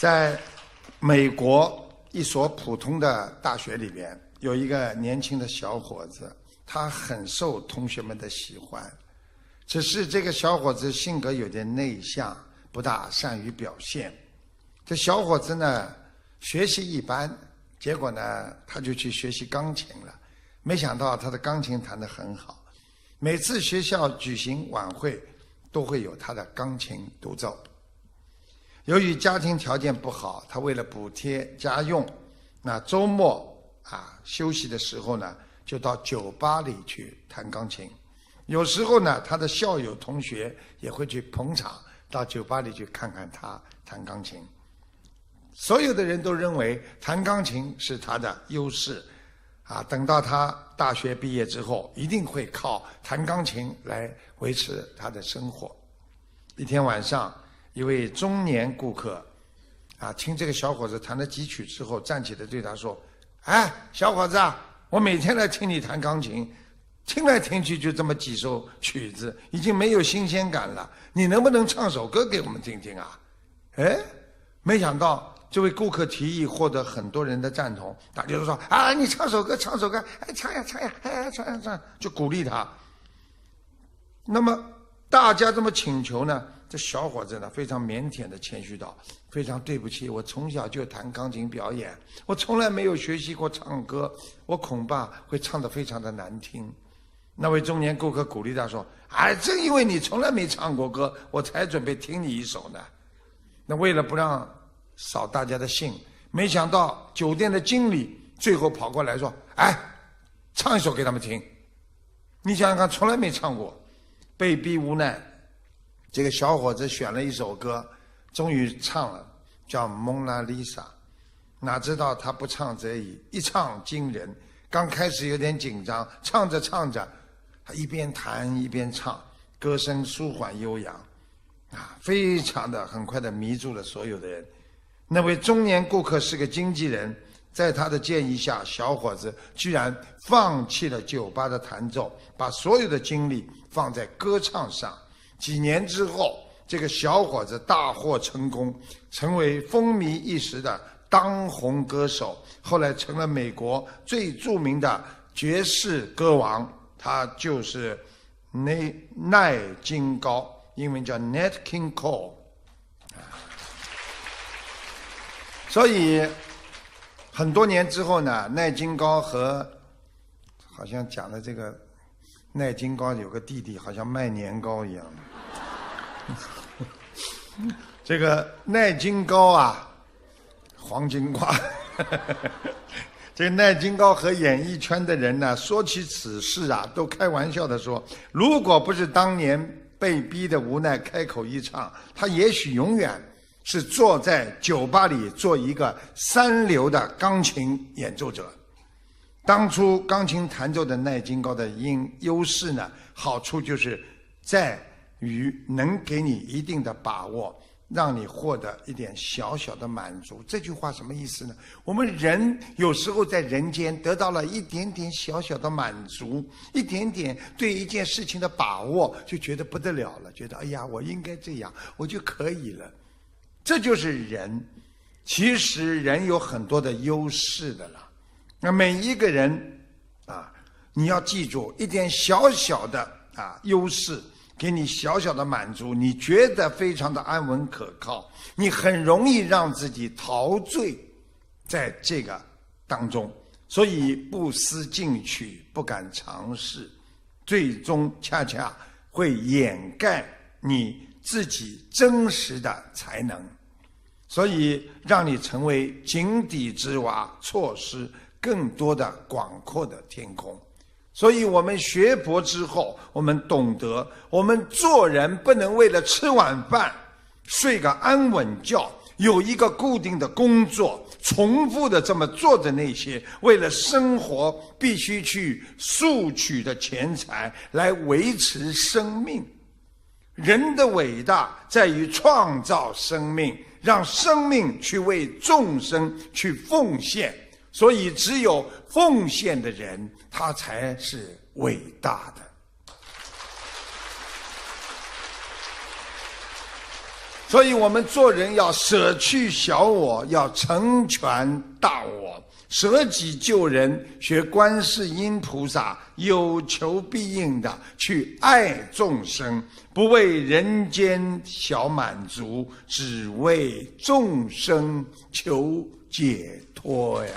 在美国一所普通的大学里边，有一个年轻的小伙子，他很受同学们的喜欢。只是这个小伙子性格有点内向，不大善于表现。这小伙子呢，学习一般，结果呢，他就去学习钢琴了。没想到他的钢琴弹得很好，每次学校举行晚会，都会有他的钢琴独奏。由于家庭条件不好，他为了补贴家用，那周末啊休息的时候呢，就到酒吧里去弹钢琴。有时候呢，他的校友同学也会去捧场，到酒吧里去看看他弹钢琴。所有的人都认为弹钢琴是他的优势，啊，等到他大学毕业之后，一定会靠弹钢琴来维持他的生活。一天晚上，一位中年顾客，啊，听这个小伙子弹了几曲之后，站起来对他说：“哎，小伙子，我每天来听你弹钢琴。”听来听去就这么几首曲子，已经没有新鲜感了。你能不能唱首歌给我们听听啊？哎，没想到这位顾客提议获得很多人的赞同，大家都说啊，你唱首歌，唱首歌，哎，唱呀唱呀，哎，唱呀唱，就鼓励他。那么大家这么请求呢？这小伙子呢，非常腼腆的谦虚道：“非常对不起，我从小就弹钢琴表演，我从来没有学习过唱歌，我恐怕会唱得非常的难听。”那位中年顾客鼓励他说：“哎，正因为你从来没唱过歌，我才准备听你一首呢。”那为了不让扫大家的兴，没想到酒店的经理最后跑过来说：“哎，唱一首给他们听。”你想想看，从来没唱过，被逼无奈，这个小伙子选了一首歌，终于唱了，叫《蒙娜丽莎》。哪知道他不唱则已，一唱惊人。刚开始有点紧张，唱着唱着。他一边弹一边唱，歌声舒缓悠扬，啊，非常的很快的迷住了所有的人。那位中年顾客是个经纪人，在他的建议下，小伙子居然放弃了酒吧的弹奏，把所有的精力放在歌唱上。几年之后，这个小伙子大获成功，成为风靡一时的当红歌手，后来成了美国最著名的爵士歌王。他就是奈奈金高，英文叫 Nat King Cole。所以很多年之后呢，奈金高和好像讲的这个奈金高有个弟弟，好像卖年糕一样。这个奈金高啊，黄金瓜。这个奈金高和演艺圈的人呢，说起此事啊，都开玩笑的说：如果不是当年被逼的无奈开口一唱，他也许永远是坐在酒吧里做一个三流的钢琴演奏者。当初钢琴弹奏的耐金高的音优势呢，好处就是在于能给你一定的把握。让你获得一点小小的满足，这句话什么意思呢？我们人有时候在人间得到了一点点小小的满足，一点点对一件事情的把握，就觉得不得了了，觉得哎呀，我应该这样，我就可以了。这就是人。其实人有很多的优势的了。那每一个人啊，你要记住一点小小的啊优势。给你小小的满足，你觉得非常的安稳可靠，你很容易让自己陶醉在这个当中，所以不思进取，不敢尝试，最终恰恰会掩盖你自己真实的才能，所以让你成为井底之蛙，错失更多的广阔的天空。所以我们学佛之后，我们懂得，我们做人不能为了吃晚饭、睡个安稳觉，有一个固定的工作，重复的这么做着那些为了生活必须去索取的钱财来维持生命。人的伟大在于创造生命，让生命去为众生去奉献。所以，只有奉献的人，他才是伟大的。所以我们做人要舍去小我，要成全大我，舍己救人，学观世音菩萨，有求必应的去爱众生，不为人间小满足，只为众生求解脱呀。